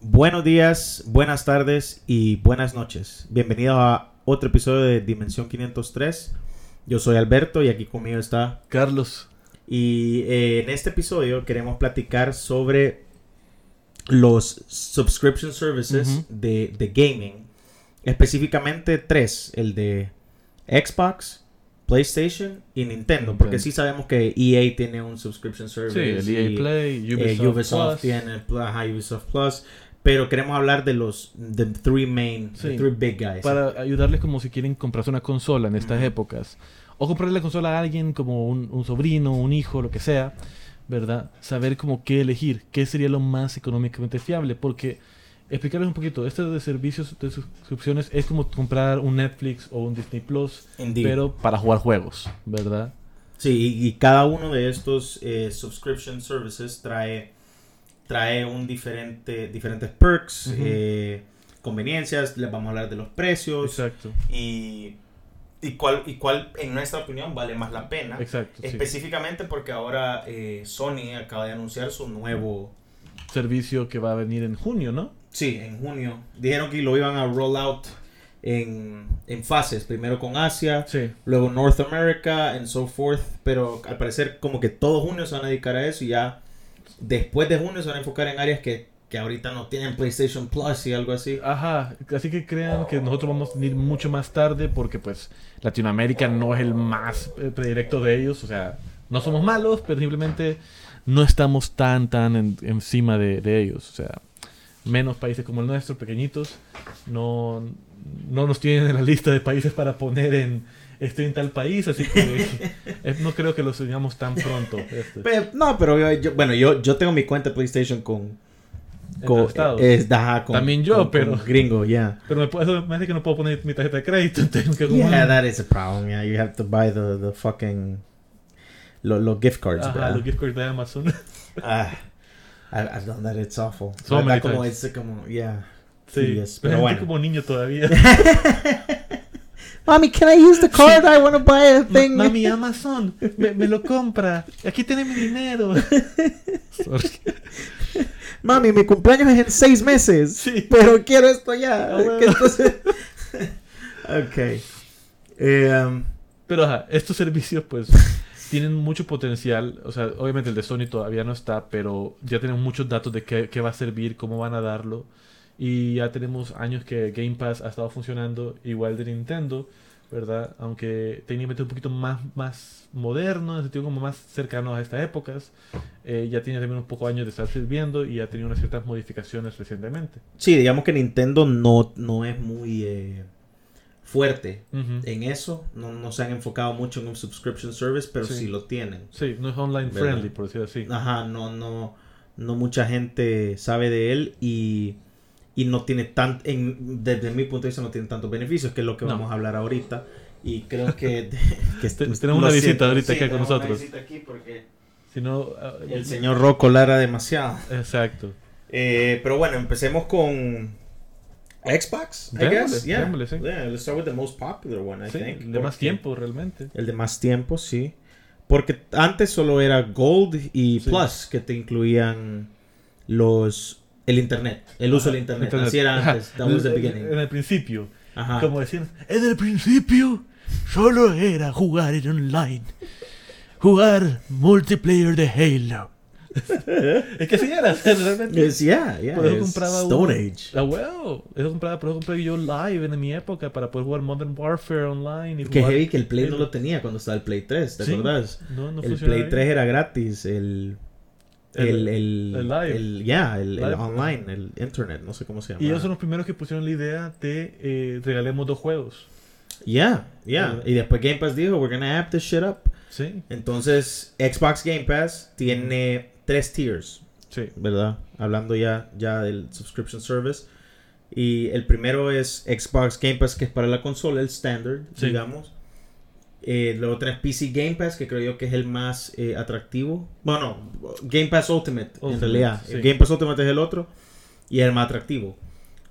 Buenos días, buenas tardes y buenas noches. Bienvenido a otro episodio de Dimensión 503. Yo soy Alberto y aquí conmigo está Carlos. Y eh, en este episodio queremos platicar sobre los subscription services de, de gaming. Específicamente tres, el de Xbox, PlayStation y Nintendo. Porque sí sabemos que EA tiene un subscription Sí, service. el EA y, Play, eh, Ubisoft, Plus. tiene ajá, Ubisoft Plus. Pero queremos hablar de los the three main, the Sí. three big guys. Para ayudarles como si quieren comprarse una consola en estas épocas. O comprarle la consola a alguien como un, un sobrino, un hijo, lo que sea. ¿Verdad? Saber como qué elegir. ¿Qué sería lo más económicamente fiable? Porque, explicarles un poquito, esto de servicios de suscripciones es como comprar un Netflix o un Disney Plus. Indeed. Pero para jugar juegos. ¿Verdad? Sí, y, y cada uno de estos eh, subscription services trae, trae un diferente, diferentes perks, eh, conveniencias, les vamos a hablar de los precios Exacto. y, y, cuál, y cuál, en nuestra opinión, vale más la pena. Exacto. sí. Específicamente porque ahora eh, Sony acaba de anunciar su nuevo... Servicio que va a venir en junio, ¿no? Sí, en junio. Dijeron que lo iban a roll out en, en fases. Primero con Asia, Sí. luego North America, and so forth. Pero al parecer como que todo junio se van a dedicar a eso y ya después de junio se van a enfocar en áreas que, que ahorita no tienen PlayStation Plus y algo así. Ajá, así que crean que nosotros vamos a venir mucho más tarde porque pues Latinoamérica no es el más eh, predilecto de ellos, o sea, no somos malos, pero simplemente no estamos tan tan en- encima de, de ellos, o sea, menos países como el nuestro, pequeñitos, no, no nos tienen en la lista de países para poner en estoy en tal país, así que no creo que los tengamos tan pronto. este, Pe- no, pero yo, bueno, yo, yo tengo mi cuenta de PlayStation con... con, es- ajá, con- También yo, con- con pero- gringo, yeah. Pero me, puedo- eso me hace que no puedo poner mi tarjeta de crédito, tengo que Yeah, that is a problem. Yeah, you have to buy the, the fucking... Los los gift cards, Ajá, ¿verdad? los gift cards de Amazon. Ah, I- I've done that, it's awful. So como, it's como, yeah. Sí, pero pero bueno. como niño todavía. Mommy, can I use the card? I want to buy a thing. Ma- Mami, Amazon, me, me lo compra. Aquí tiene mi dinero. Sorry. Mami, mi cumpleaños es en seis meses. Sí. Pero quiero esto ya. Bueno. Que entonces- ok. Eh, um, Pero ajá, estos servicios pues tienen mucho potencial. O sea, obviamente el de Sony todavía no está, pero ya tenemos muchos datos de qué, qué va a servir, cómo van a darlo. Y ya tenemos años que Game Pass ha estado funcionando igual de Nintendo, ¿verdad? Aunque técnicamente un poquito más, más moderno, en el sentido como más cercano a estas épocas. Eh, ya tiene también un poco años de estar sirviendo y ha tenido unas ciertas modificaciones recientemente. sí, digamos que Nintendo no, no es muy eh, fuerte en eso. No, no se han enfocado mucho en un subscription service, pero sí, Sí. lo tienen. Sí, no es online ¿Verdad? friendly, por decirlo así. Ajá, no, no, no mucha gente sabe de él y, y no tiene tan, en, desde mi punto de vista no tiene tantos beneficios, que es lo que No. vamos a hablar ahorita. Y creo que, que Te- tenemos una lo visita siento, ahorita acá con tenemos una nosotros. visita aquí porque Si no, ah, el señor Rocco lara demasiado. Exacto. Eh, pero bueno, empecemos con Xbox, I guess. Yeah. démosle, sí. Yeah, let's start with the most popular one, I Sí, think. de más tiempo realmente. El de más tiempo, sí. Porque antes solo era Gold y Sí. Plus que te incluían los el internet, el uso del internet. Internet. Así era antes. The En- beginning. En el principio. Ajá. Como decían, en el principio solo era jugar en online. Jugar multiplayer de Halo. es que así era, realmente. Yes, yeah, yeah. Por eso compraba Stone uno. Age. Ah, wow. Eso compraba, por eso compré yo live en mi época para poder jugar Modern Warfare online. Y Que heavy que el Play no lo tenía cuando estaba el Play 3, ¿te Sí. acuerdas? No, no el Play bien. 3 era gratis, el el El- el, live. el- yeah, el, el Live. online, el internet, no sé cómo se llama. Y ellos son los primeros que pusieron la idea de eh, regalemos dos juegos. Yeah, yeah. Eh. Y después Game Pass dijo, we're gonna app this shit up. Sí, Entonces, Xbox Game Pass tiene tres tiers, sí. ¿verdad? Hablando ya, ya del subscription service. Y el primero es Xbox Game Pass, que es para la consola, el standard, Sí. digamos. Eh, luego tenés PC Game Pass, que creo yo que es el más eh, atractivo. Bueno, Game Pass Ultimate, en realidad. sí. Game Pass Ultimate es el otro y es el más atractivo.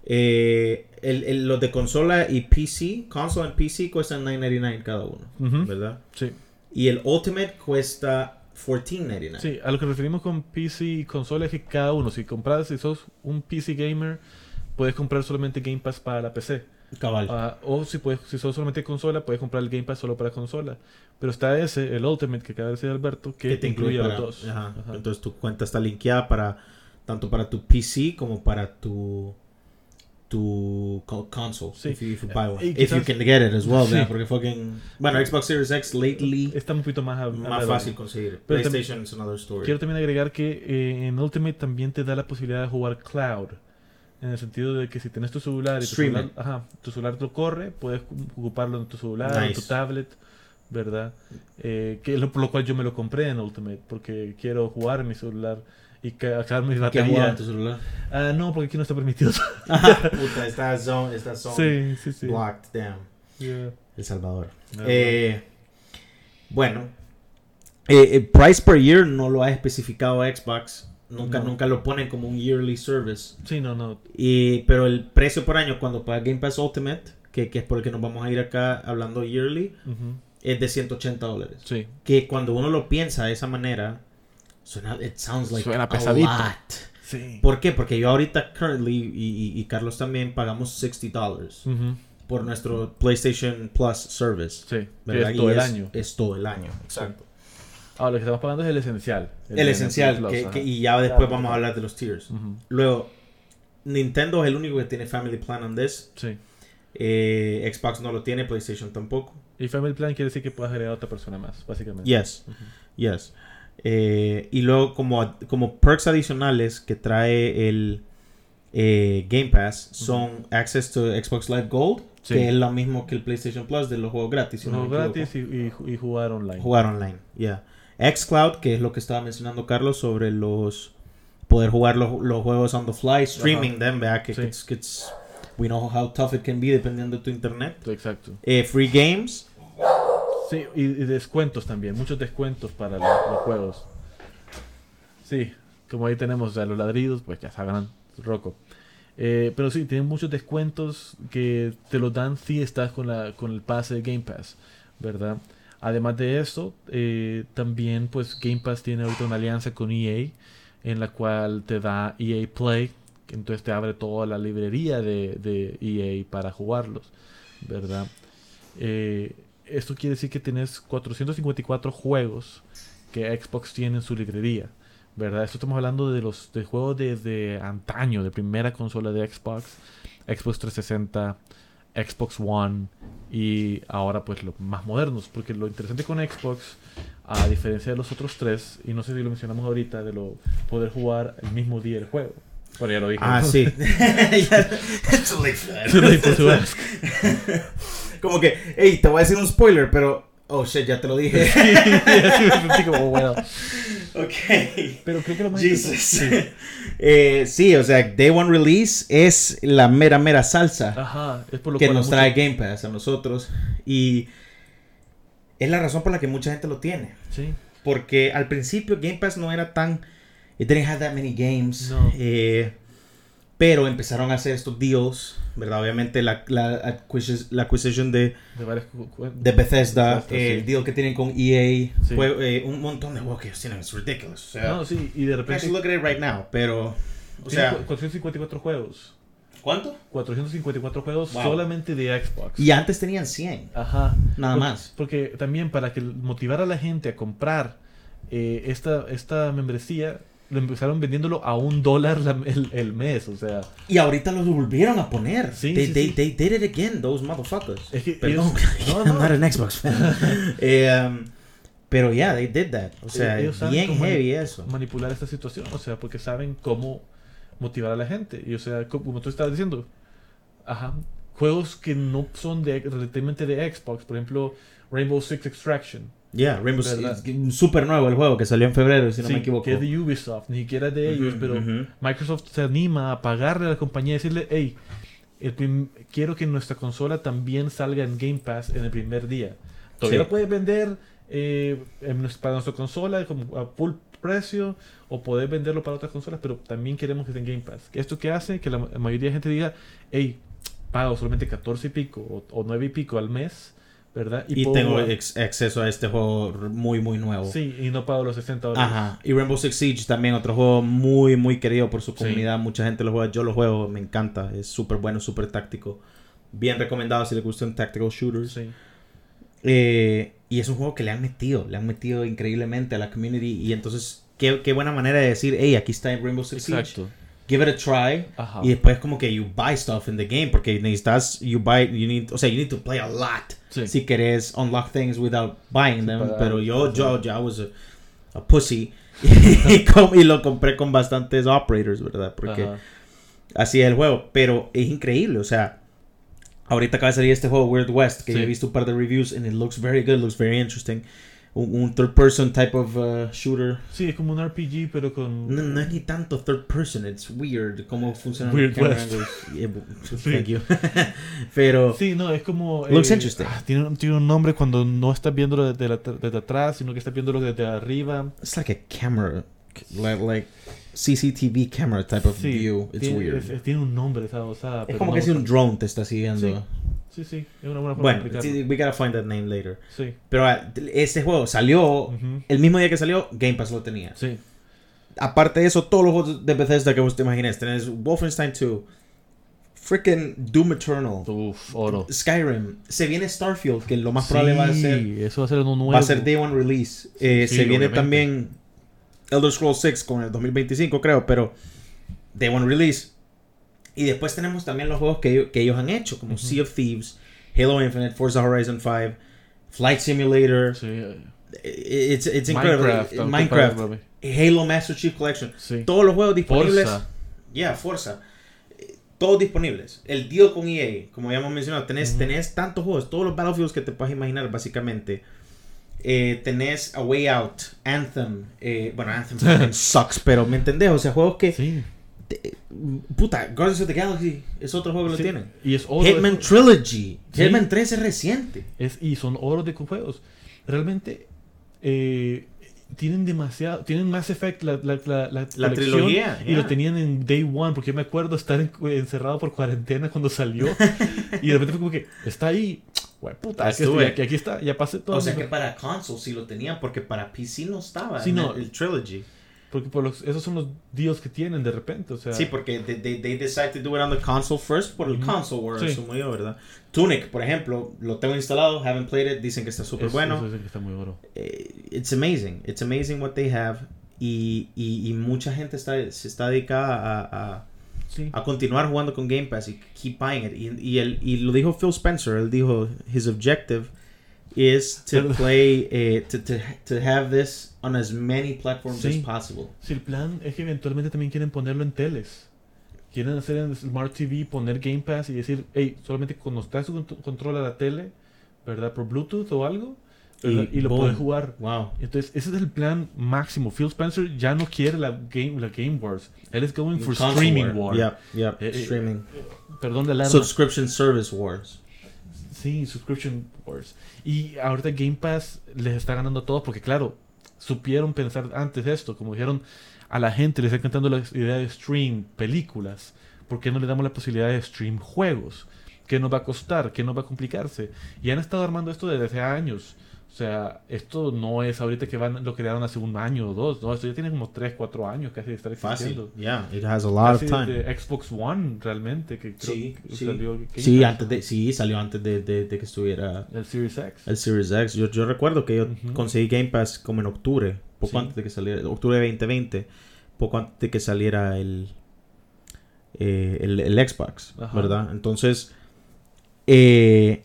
Eh, el- el- los de consola y PC, console y PC cuestan $9.99 cada uno. ¿verdad? Sí. Y el Ultimate cuesta 14.99. Sí, a lo que referimos con PC y consola es que cada uno, si compras, si sos un PC gamer, puedes comprar solamente Game Pass para la PC. Cabal. Ah, o si puedes, si sos solamente consola, puedes comprar el Game Pass solo para consola. Pero está ese, el Ultimate que acaba de decir Alberto, que, te incluye a para- los dos. ajá. Ajá. Entonces tu cuenta está linkeada para tanto para tu PC como para tu tu co- console. Sí. If you, if you buy one. Y If you quizás- can get it as well, porque fucking bueno Xbox Series X lately Está un poquito más, más fácil conseguir. Pero PlayStation is another story. Quiero también agregar que eh, en Ultimate también te da la posibilidad de jugar cloud. En el sentido de que si tienes tu celular y tu celular, ajá, tu celular lo corre, puedes cu- ocuparlo en tu celular, en tu tablet, ¿verdad? Eh, que lo, por lo cual yo me lo compré en Ultimate, porque quiero jugar en mi celular y ca- cargar mi ¿Qué has jugado batería. en tu celular? Ah, no, porque aquí no está permitido. Puta, está zone, está zone sí, sí, sí. blocked. Yeah. El Salvador. No, Eh, bueno, eh, eh, price per year no lo ha especificado Xbox. Nunca, No. nunca lo ponen como un yearly service. Sí, no, no. Y, pero el precio por año cuando paga Game Pass Ultimate, que, que es por el que nos vamos a ir acá hablando yearly, es de 180 dólares. Sí. Que cuando uno lo piensa de esa manera, suena, it sounds like Suena a pesadito. lot. Sí. ¿Por qué? Porque yo ahorita, currently, y, y- y Carlos también, pagamos 60 dólares por nuestro PlayStation Plus service. Sí. ¿verdad? es todo Y el año. Es todo el año, exacto. Ahora, lo que estamos pagando es el esencial. El, esencial, Plus, que- ajá. que- y ya después Claro, vamos a hablar de los tiers. Luego, Nintendo es el único que tiene Family Plan on this. Sí. Eh, Xbox no lo tiene, PlayStation tampoco. Y Family Plan quiere decir que puedes agregar a otra persona más, básicamente. Yes, Ujú. yes. Eh, y luego, como, como perks adicionales que trae el eh, Game Pass, son Access to Xbox Live Gold, Sí. que es lo mismo que el PlayStation Plus de los juegos gratis. si no Juegos gratis y, y- y jugar online. Jugar online, yeah. Xcloud, que es lo que estaba mencionando Carlos sobre los poder jugar los, los juegos on the fly, streaming them, ¿verdad? Que Sí. it's- it's- we know how tough it can be dependiendo de tu internet. Exacto. Eh, free games, Sí, y, y descuentos también, muchos descuentos para los, los juegos. Sí, como ahí tenemos a los ladridos, pues ya sabrán, Rocco. Eh, pero sí, tienen muchos descuentos que te los dan si estás con, la, con el pase de Game Pass, ¿verdad? Además de eso, eh, también pues Game Pass tiene ahorita una alianza con EA, en la cual te da EA Play, entonces te abre toda la librería de, de EA para jugarlos, ¿verdad? Eh, esto quiere decir que tienes 454 juegos que Xbox tiene en su librería, ¿verdad? Esto estamos hablando de los de juegos desde antaño, de primera consola de Xbox, Xbox 360, Xbox One y ahora pues los más modernos, porque lo interesante con Xbox, a diferencia de los otros tres, y no sé si lo mencionamos ahorita, de lo poder jugar el mismo día el juego. Bueno, ya lo dije. Ah, ¿no? sí. Too late for that. Too late for to ask. Como que, hey, te voy a decir un spoiler, pero, oh shit, ya te lo dije. Sí, como, bueno. ok. Pero creo que lo más Jesus. Sí. Eh, sí, o sea, Day One Release es la mera, mera salsa Ajá, es por lo que cual nos mucho- trae Game Pass a nosotros. Y es la razón por la que mucha gente lo tiene. Sí, Porque al principio Game Pass no era tan... It didn't have that many games. No. Eh, pero empezaron a hacer estos deals, ¿verdad? Obviamente la, la, acquisition, la acquisition de, Bethesda, Bethesda, eh, sí. el deal que tienen con EA, Sí. fue, eh, un montón de juegos que ellos tienen, es ridiculous. O sea, No, sí, y de repente look at it right now, pero... O sea, cu- 454 juegos. ¿cuánto? 454 juegos Wow. solamente de Xbox. Y antes tenían 100, Ajá. nada más. Porque también para que motivar a la gente a comprar eh, esta, esta membresía, lo empezaron vendiéndolo a un dólar la- el, el mes. O sea, Y ahorita los volvieron a poner. Sí, they, sí, they, sí. they did it again, those motherfuckers. es que Perdón, ellos- no, I'm no. not an Xbox fan. Eh, um, pero yeah, they did that. O sea, Ellos bien heavy eso. manipular esta situación, o sea, porque saben cómo motivar a la gente. Y o sea, co- como tú estabas diciendo, ajá, juegos que no son de relativamente de Xbox, por ejemplo, Rainbow Six Extraction, Yeah, Rainbow. Six, un super nuevo el juego que salió en febrero, si no sí, me equivoco. que es de Ubisoft, ni siquiera es de ellos, Ujú, pero ujú. Microsoft se anima a pagarle a la compañía y decirle, hey, el quiero que nuestra consola también salga en Game Pass en el primer día. Todavía Sí. lo puedes vender eh, en nues- para nuestra consola como a full precio o poder venderlo para otras consolas, pero también queremos que esté en Game Pass. ¿Esto que hace? Que la ma- mayoría de gente diga, hey, pago solamente 14 y pico o, o 9 y pico al mes ¿verdad? Y, tengo ex- acceso a este juego muy, muy nuevo. Sí, y no pago los 60 dólares. Ajá. Y Rainbow Six Siege también, otro juego muy, muy querido por su Sí. comunidad. Mucha gente lo juega. Yo lo juego, me encanta. Es súper bueno, súper táctico. Bien recomendado si le gustan tactical shooters. Sí. Eh, y es un juego que le han metido, le han metido increíblemente a la community. Y entonces, qué, qué buena manera de decir, hey, aquí está Rainbow Six Siege. Exacto. Give it a try. Ajá. Y después como que you buy stuff in the game porque necesitas, you buy, you need, o sea, you need to play a lot Sí. si querés unlock things without buying them. pagar. Pero yo, yo, yo, I was a, a pussy y, com- y lo compré con bastantes operators, ¿verdad? Porque Ajá. así es el juego. Pero es increíble, o sea, ahorita acaba de salir este juego Weird West que Sí. yo he visto un par de reviews and it looks very good, looks very interesting. Un, un third person type of uh, shooter. Sí, es como un RPG, pero con... No, no es ni tanto third person, it's weird cómo funciona Weird camera West. angles. Yeah, Sí. Thank you. Pero Sí, no, es como... Looks interesting. ah, tiene, un- tiene un nombre cuando no estás viéndolo desde, la- desde atrás, sino que estás viéndolo desde arriba. it's like a camera, like, like CCTV camera type of Sí, view. It's tiene, weird. es- tiene un nombre esa osada. es como no que si un drone te está siguiendo. Sí. Sí, sí, es una buena forma Bueno, de sí, we gotta find that name later. Sí, Pero este juego salió ujú, el mismo día que salió, Game Pass lo tenía. sí, Aparte de eso, todos los juegos de Bethesda que vos te imagines, tenés Wolfenstein 2, freaking Doom Eternal, Uf, oro. Skyrim, se viene Starfield, que lo más probable va a Sí, ser eso va a ser uno nuevo. Va a ser Day One Release. Eh, sí, se viene obviamente. también Elder Scrolls 6 con el 2025, creo, pero Day One Release. Y después tenemos también los juegos que, ellos- que ellos han hecho, como. Sea of Thieves, Halo Infinite, Forza Horizon 5, Flight Simulator. Sí, eh, I- It's, it's incredible. Minecraft. Eh, aunque Minecraft, Halo Master Chief Collection. Sí. Todos los juegos disponibles. Forza. Yeah, Forza. Eh, Todos disponibles. El deal con EA, como ya hemos mencionado, tenés, tenés tantos juegos, todos los Battlefields que te puedas imaginar, básicamente. Eh, tenés A Way Out, Anthem. eh, bueno, Anthem sucks, pero ¿me entendés? O sea, juegos que. Sí. te- puta, Guardians of the Galaxy es otro juego que Sí. lo tienen. Y es oro. Hitman es- Trilogy. Sí. Hitman 3 es reciente. Es, y son oro de juegos. Realmente eh, tienen demasiado. Tienen Mass Effect, la, la, la, la, trilogía, Y lo yeah. tenían en Day One, porque yo me acuerdo estar en- encerrado por cuarentena cuando salió. y de repente fue como que está ahí. Güey, puta, aquí, estoy, aquí, aquí está, ya pasé todo. O sea que para console sí lo tenían, porque para PC no estaba Sí, en no. el, el Trilogy. Porque por los, esos son los deals que tienen de repente. O sea, Sí, porque they, they, they decide to do it on the console first por el Ujú. console war, Sí. yo, ¿verdad? Tunic, por ejemplo, lo tengo instalado, haven't played it, dicen que está súper bueno. eso es que está muy. Eh, It's amazing, it's amazing what they have. Y, y, y mucha gente está, se está dedicada a, a, Sí. a continuar jugando con Game Pass y keep buying it. Y, y, él- y lo dijo Phil Spencer, él dijo, his objective is to play, eh, to, to, to have this on as many platforms Sí. as possible. Si el plan es que eventualmente también quieren ponerlo en teles. Quieren hacer en Smart TV, poner Game Pass y decir, hey, solamente su cont- control a la tele, ¿verdad? Por Bluetooth o algo. Y y, lo boom. puedes jugar. Wow. Entonces, ese es el plan máximo. Phil Spencer ya no quiere la Game, la game Wars. Él es going for streaming war. Yep, yep, Eh, eh, streaming. Perdón de alarma. Subscription Service Wars. Sí, Subscription Wars. Y ahorita Game Pass les está ganando a todos porque, claro, supieron pensar antes esto. Como dijeron, a la gente les está encantando la idea de stream películas. ¿Por qué no le damos la posibilidad de stream juegos? ¿Qué nos va a costar? ¿Qué nos va a complicarse? Y han estado armando esto desde hace años. O sea, esto no es ahorita que van, lo crearon hace un año o dos. No, esto ya tiene como 3, 4 años casi de estar Fácil. existiendo. Yeah, it has a lot of time. Xbox One, realmente, que creo Sí, que sí. salió Sí, antes de, sí, salió antes de, de, de que estuviera El Series X. el Series X. Yo, yo recuerdo que yo conseguí Game Pass como en octubre, poco Sí. antes de que saliera, octubre de 2020, poco antes de que saliera el, eh, el, el Xbox, Ajá. ¿verdad? Entonces, eh,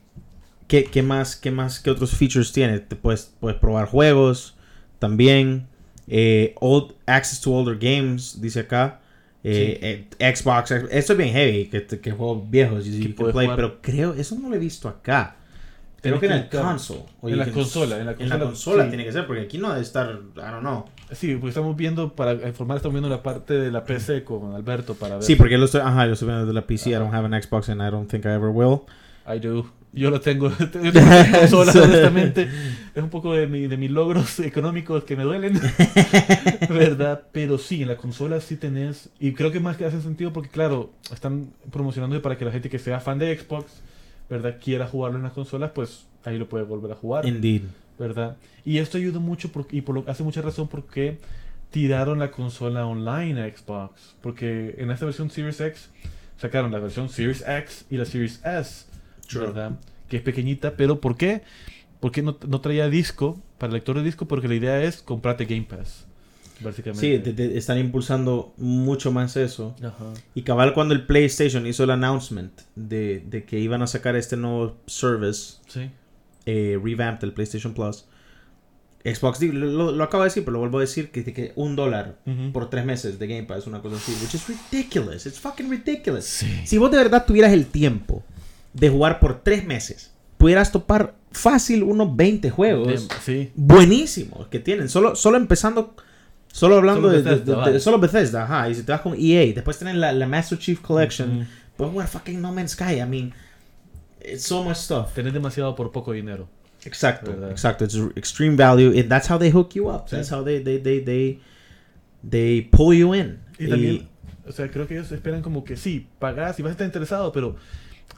¿qué, qué más, qué más, qué otros features tiene? Te puedes, puedes probar juegos también. eh, old, access to older games, dice acá. eh, eh, Xbox, esto es bien heavy, que, que juegos viejos, you- Que you play, pero creo, eso no lo he visto acá. Creo Tienes que en que el console. o En la can- consola, en la consola, consola sí. tiene que ser, porque aquí no debe estar, I don't know. Sí, porque estamos viendo, para informar, estamos viendo la parte de la PC con Alberto para ver. Sí, porque lo estoy, ajá, lo estoy viendo desde la PC, I don't have an Xbox and I don't think I ever will. I do. Yo lo tengo. Yo tengo consola, honestamente. Es un poco de, mi, de mis logros económicos que me duelen. ¿Verdad? Pero sí, en la consola sí tenés. Y creo que más que hace sentido porque, claro, están promocionando para que la gente que sea fan de Xbox, ¿verdad? Quiera jugarlo en las consolas, pues ahí lo puede volver a jugar. Indeed. ¿verdad? Y esto ayuda mucho por- y por lo, hace mucha razón porque tiraron la consola online a Xbox. Porque en esta versión Series X sacaron la versión Series X y la Series S, True. ¿verdad? Que es pequeñita, pero ¿por qué? Porque no, no traía disco para lector de disco porque la idea es comprarte Game Pass, básicamente. Sí, te- te- están impulsando mucho más eso. Ajá. Y cabal cuando el PlayStation hizo el announcement de, de que iban a sacar este nuevo service, Sí. eh, revamped el PlayStation Plus, Xbox, lo, lo- acabo de decir, pero lo vuelvo a decir, que, que un dólar por tres meses de Game Pass, una cosa así, which is ridiculous, it's fucking ridiculous. Sí. Si vos de verdad tuvieras el tiempo de jugar por tres meses, pudieras topar fácil unos 20 juegos De- sí. buenísimos que tienen. Solo, solo empezando, solo hablando Solo de, de- Bethesda, de- de- vale. solo Bethesda, ajá. Y si te vas con EA, después tienen la, la Master Chief Collection. Ujú. Puedes jugar fucking No Man's Sky. I mean, it's so much stuff. Tenés demasiado por poco dinero. Exacto, ¿Verdad? exacto. It's extreme value. And that's how they hook you up. Sí. That's how they, they, they, they, they pull you in. Y también, o sea, creo que ellos esperan como que sí, pagás y vas a estar interesado, pero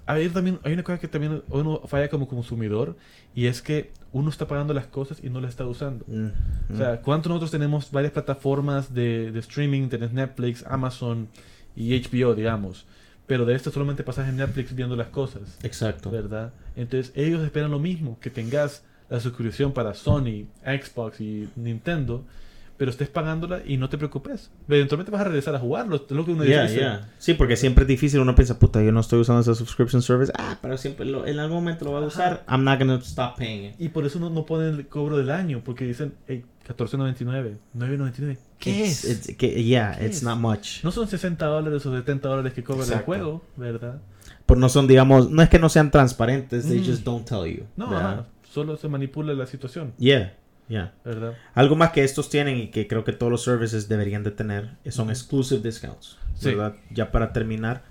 a ver, también hay una cosa que también uno falla como consumidor y es que uno está pagando las cosas y no las está usando. Mm, O mm. sea, ¿cuánto nosotros tenemos varias plataformas de, de streaming? Tenés Netflix, Amazon y HBO, digamos. Pero de esto solamente pasas en Netflix viendo las cosas, Exacto. ¿verdad? Entonces ellos esperan lo mismo, que tengas la suscripción para Sony, Xbox y Nintendo, pero estés pagándola y no te preocupes. Eventualmente vas a regresar a jugarlo, es lo que uno Yeah, dice. yeah. Sí, porque siempre es difícil. Uno piensa, puta, yo no estoy usando esa subscription service. Ah, pero siempre lo- en algún momento lo voy a usar. I'm not gonna stop paying it. Y por eso no, no ponen el cobro del año, porque dicen, hey, 14.99, 9.99. ¿Qué It's- es? it's- que- yeah, ¿Qué it's es? not much. No son 60 dólares o 70 dólares que cobra el juego, ¿verdad? Pues no son, digamos, no es que no sean transparentes, they Mm. just don't tell you. No, ajá, solo se manipula la situación, Yeah, yeah. ¿verdad? Algo más que estos tienen y que creo que todos los services deberían de tener son exclusive discounts, Sí. ¿verdad? Ya para terminar.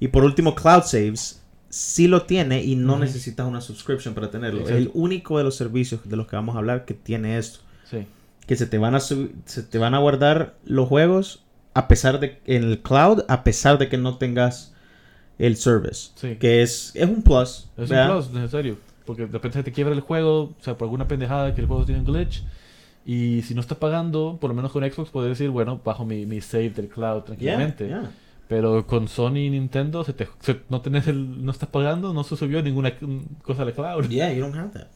Y por último, Cloud Saves sí lo tiene y no necesitas una subscription para tenerlo. Exacto. El único de los servicios de los que vamos a hablar que tiene esto. Sí. que se te van a se te van a guardar los juegos a pesar de en el cloud a pesar de que no tengas el service Sí. que es es un plus Es ¿verdad? un plus necesario, porque de repente se te quiebra el juego, o sea, por alguna pendejada que el juego tiene un glitch. Y si no estás pagando, por lo menos con Xbox, puedes decir, bueno, bajo mi, mi save del cloud Yeah, tranquilamente. yeah. Pero con Sony y Nintendo, se te, se- no, tenés el, no estás pagando, no se subió ninguna cosa al cloud, Yeah, you don't have that.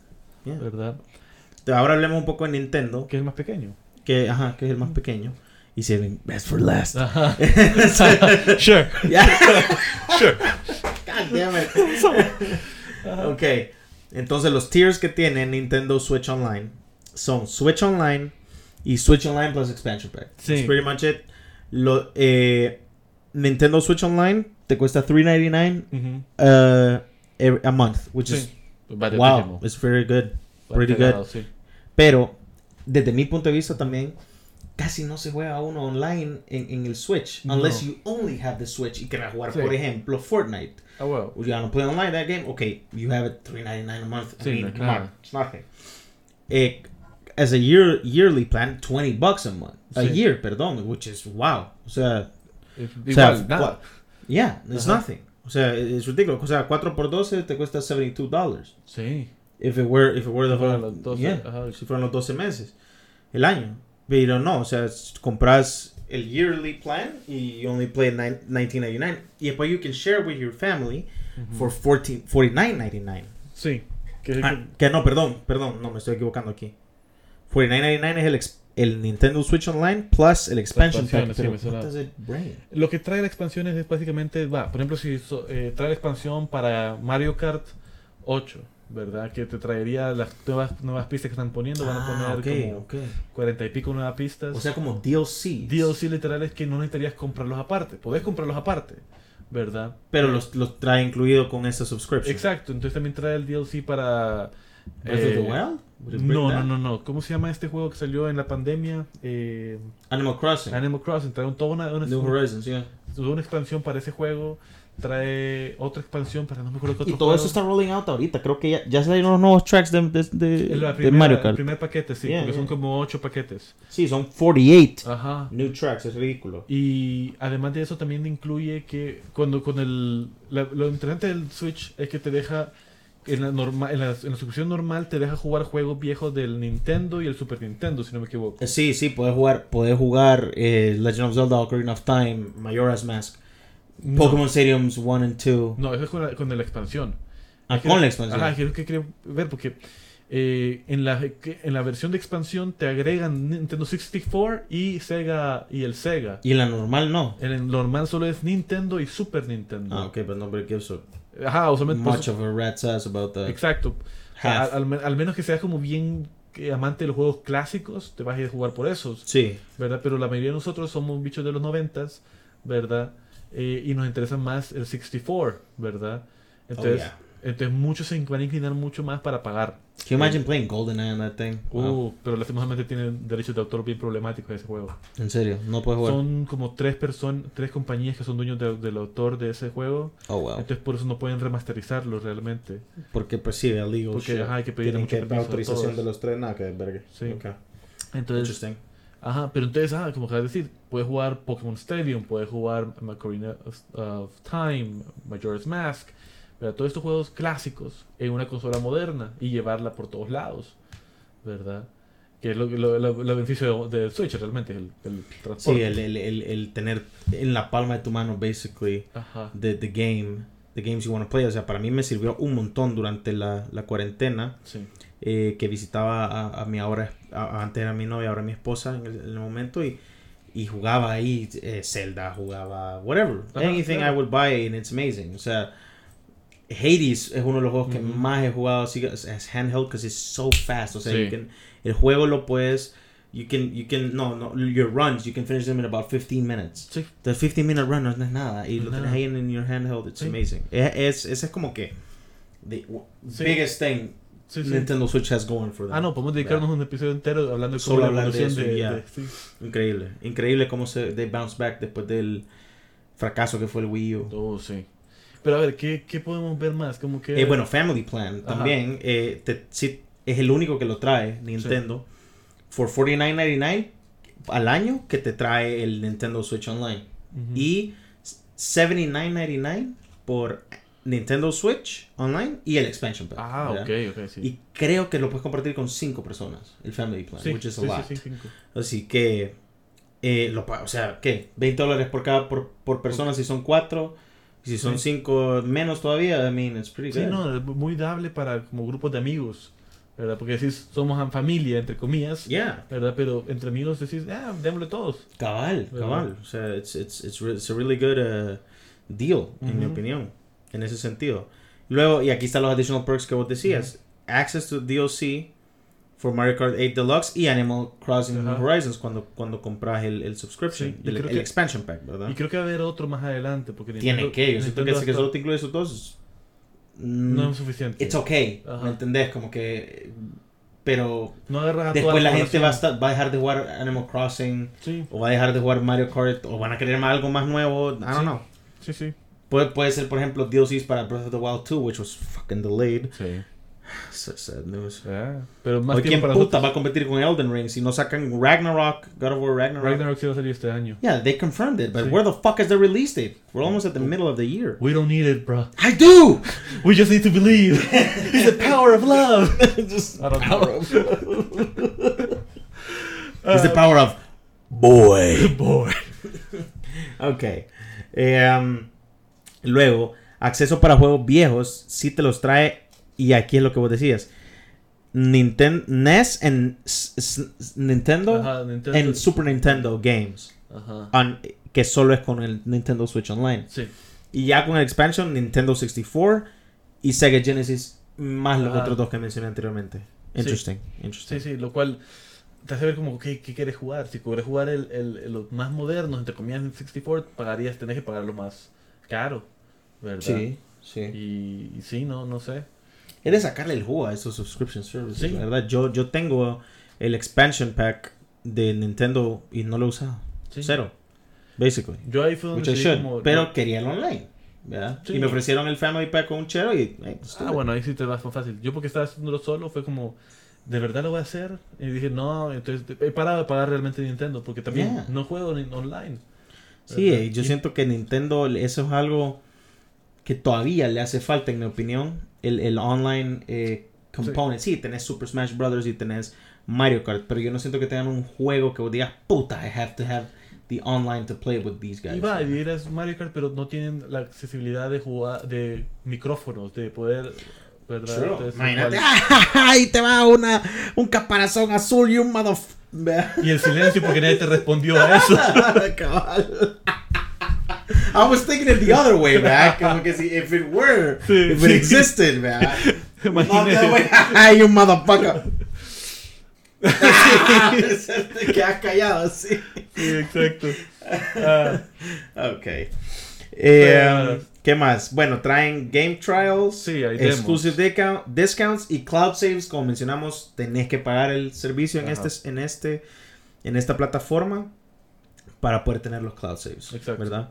Yeah. ¿verdad? ahora hablemos un poco de Nintendo Que es más pequeño. que ajá que es el más pequeño y se ven best for last Ajá. sure, Yeah. sure. God damn it. ok entonces los tiers que tiene Nintendo Switch Online son Switch Online y Switch Online plus expansion pack Sí. That's pretty much it Lo, eh, Nintendo Switch Online te cuesta $3.99 Ujú. uh, every- a month which is Sí. Vale, wow mínimo. it's very good pretty good. sí. pero desde mi punto de vista también casi no se juega uno online en, en el Switch No. unless you only have the Switch y quieras jugar Sí. por ejemplo Fortnite wow. Well, you want to play online that game? Okay, you have it three ninety nine a month. I Sí, mean, no es come on, it's nothing. Eh, as a year yearly plan, twenty bucks a month, a Sí. year, perdón, which is wow. O sea, Es o sea, yeah, it's Ajá. nothing. O sea, it's ridiculous. O sea, 4 por 12 te cuesta 72 dollars. Sí. If it were, if it were the whole- los 12, yeah, ajá. si fueran los 12 meses, el año. Pero no, o sea, compras el yearly plan y you only play nine- 19.99 y después you can share with your family Ujú. for 14 49.99. Sí. Que Ah, que- que no, perdón, perdón, no me estoy equivocando aquí. 49.99 es el, ex- el Nintendo Switch Online plus el expansion pack. sí? Lo que trae la expansión es básicamente, va, por ejemplo, si so- eh, trae la expansión para Mario Kart 8, ¿verdad? Que te traería las nuevas, nuevas pistas que están poniendo, van a Ah, poner ok, como ok. 40 y pico nuevas pistas. O sea, como DLC. DLC literal es que no necesitarías comprarlos aparte, podés comprarlos aparte, ¿verdad? Pero los, los trae incluido con esta subscription. Exacto, entonces también trae el DLC para... Breath of the eh, Wild? No, no, no, no. ¿Cómo se llama este juego que salió en la pandemia? Eh, Animal Crossing. Animal Crossing. Trae un- toda una, una, New Horizons, yeah. toda una expansión para ese juego. Trae otra expansión para no me acuerdo qué Y otro todo juego. eso está rolling out ahorita. Creo que ya, ya salieron los nuevos tracks de, Mario El Kart. primer paquete, sí, Yeah, porque son como ocho paquetes. Sí, son 48 Ajá. new tracks. Es ridículo. Y además de eso también incluye que cuando con el... la- lo interesante del Switch es que te deja en la, norma, en, la, en la suscripción normal te deja jugar juegos viejos del Nintendo y el Super Nintendo, si no me equivoco. Sí, sí, puedes jugar, puedes jugar eh, Legend of Zelda, Ocarina of Time, Majora's Mask, No, Pokémon Stadiums 1 and 2. No, eso es con la, con la expansión. Ah, con la expansión. Ajá, es lo que quería ver porque eh, en, la, en la versión de expansión te agregan Nintendo 64 y Sega y el Sega. Y en la normal no. En el normal solo es Nintendo y Super Nintendo. Ah, okay, but nobody gives a Ajá, usualmente. pues, much of a rat's ass about that. exacto. Half. al, al al menos que seas como bien amante de los juegos clásicos, te vas a ir a jugar por esos, Sí, ¿verdad? Pero la mayoría de nosotros somos bichos de los noventas, ¿verdad? Eh, y nos interesa más el 64, ¿verdad? Entonces, Oh, yeah. entonces muchos se van a inclinar mucho más para pagar. Can you imagine playing GoldenEye on that thing? Wow. Uh, pero lastimosamente tienen derechos de autor bien problemáticos ese juego. En serio, no puedes jugar. Son como tres personas, tres compañías que son dueños de- del autor de ese juego. Oh, wow. Entonces por eso no pueden remasterizarlo realmente. Porque pues sí, illegal Porque, shit. ajá, hay que pedirle Tienen mucho que permiso a autorización de los tres, nada que verga. Sí. Okay. Entonces, Interesting. Ajá, pero entonces, ah, como acabas de decir, puedes jugar Pokémon Stadium, puedes jugar Ocarina of Time, Majora's Mask, ¿verdad? todos estos juegos clásicos en una consola moderna y llevarla por todos lados, ¿verdad? Que es lo, lo, lo- lo beneficio de, de Switch realmente, el, el transporte. Sí, el, el, el, el tener en la palma de tu mano, basically, Ajá. the, the game, the games you want to play. O sea, para mí me sirvió un montón durante la, la cuarentena. Sí. Eh, que visitaba a, a mi ahora, a- antes era mi novia, ahora mi esposa en el, en el momento y, y jugaba ahí eh, Zelda, jugaba whatever, Ajá, anything claro. I would buy and it's amazing. O sea, Hades es uno de los juegos que Ujú. más he jugado así as as handheld because it's so fast. O sea, Sí. you can- el juego lo puedes You can, you can, no, no, your runs, you can finish them in about 15 minutes. Sí. The 15 minute run no es nada. Y lo Nada. tienes ahí en, your handheld, it's Sí. amazing. Es, es, ese es como que the Sí. biggest thing Sí, sí. Nintendo Switch has going for them. Ah, no, podemos dedicarnos un episodio entero hablando de cómo Solo la de eso de, ya. de- sí. Increíble. Increíble cómo se they bounce back después del fracaso que fue el Wii U. Oh, sí. Pero a ver, ¿qué, qué podemos ver más? Como que... Eh, bueno, Family Plan Ajá. también eh, te- sí, es el único que lo trae Nintendo. For $49.99 al año que te trae el Nintendo Switch Online. Ujú. Y $79.99 por Nintendo Switch Online y el expansion pack. Ah, ¿verdad? ok, ok, sí. Y creo que lo puedes compartir con cinco personas, el Family Plan, sí, which is a sí, lot. sí, sí. Así que, eh, lo, o sea, ¿qué? 20 dólares por cada por, por persona si son cuatro. Y si son Sí. cinco menos todavía, I mean, it's pretty Sí, good. no, es muy dable para como grupos de amigos, ¿verdad? Porque decís, somos en familia, entre comillas, Yeah, ¿verdad? Pero entre amigos decís, ah, démosle todos. cabal, ¿Verdad? cabal. O sea, it's, it's, it's, re- it's a really good uh, deal, en mi opinión, en ese sentido. Luego, y aquí están los additional perks que vos decías. Access to DLC for Mario Kart 8 Deluxe y Animal Crossing Ajá. Horizons cuando, cuando compras el, el subscription, Sí, el, que- expansion pack, ¿verdad? Y creo que va a haber otro más adelante, porque Tiene Nintendo- que, yo siento que que solo te incluye esos dos, mm, no es suficiente. it's okay, Ajá. ¿me entendés? Como que, pero No agarras a toda después la gente población. va a, estar- va a dejar de jugar Animal Crossing Sí, o va a dejar de jugar Mario Kart o van a querer más- algo más nuevo, I don't Sí. know. sí, sí. Puede, puede ser, por ejemplo, DLCs para Breath of the Wild 2, which was fucking delayed. Sí. So sad news. Ah, pero más quién para puta va a competir con Elden Ring si no sacan Ragnarok, God of War Ragnarok. Ragnarok sí va a salir este año. Yeah, they confirmed it, but Sí. where the fuck is the release date? We're almost at the middle of the year. We don't need it, bro. I do! We just need to believe. It's the power of love. Just I don't power know. of- It's the power of boy. Boy. Ok. Eh, um, luego, acceso para juegos viejos, si te los trae, y aquí es lo que vos decías. Nintendo, NES S- Nintendo Ajá, Nintendo. and Super Nintendo games. Ajá. on- que solo es con el Nintendo Switch Online. Sí. Y ya con el expansion, Nintendo 64 y Sega Genesis, más los otros dos que mencioné anteriormente. Interesting, interesting. Sí, sí, lo cual te hace ver como ¿qué, qué quieres jugar. Si quieres jugar el, el- el- los más modernos, entre comillas, en 64, pagarías, tenés que pagar lo más caro, ¿verdad? Sí, sí. Y, y sí, no, no sé. Es de sacarle el jugo a esos subscription services, Sí. la verdad. Yo, yo tengo el expansion pack de Nintendo y no lo he usado. Sí. Cero, basically. Yo ahí fue donde should. como... Pero no- quería el online, ¿verdad? Sí. Y me ofrecieron el family pack con un chero y... hey, do Ah, bueno, ahí sí te vas más fácil. Yo porque estaba haciéndolo solo fue como, ¿de verdad lo voy a hacer? Y dije, no, entonces he parado de pagar realmente Nintendo porque también Yeah. no juego ni online. Sí, ¿verdad? eh, yo Y- siento que Nintendo, eso es algo que todavía le hace falta, en mi opinión, el, el online eh, component. Sí. tenés Super Smash Brothers y tenés Mario Kart, pero yo no siento que tengan un juego que vos digas, puta, I have to have the online to play with these guys. Y va, y eres Mario Kart, pero no tienen la accesibilidad de jugar, de micrófonos, de poder ¿verdad? True. Entonces, Imagínate, ¡ay! Te va una, un caparazón azul y un motherf... Y el silencio porque nadie te respondió a eso. Cabal. I was thinking it the other way, man. Como que si, if it were, Sí, if it sí. existed, man. Imaginé. Not that way. ¡Ay, un motherfucker! Te quedas callado así. Sí, exacto. Ah, Ok. Eh, ¿Qué más? Bueno, traen game trials, Sí, hay exclusive discount- discounts y cloud saves. Como mencionamos, tenés que pagar el servicio en Ajá. este, en este, en esta plataforma para poder tener los cloud saves, Exacto. ¿verdad?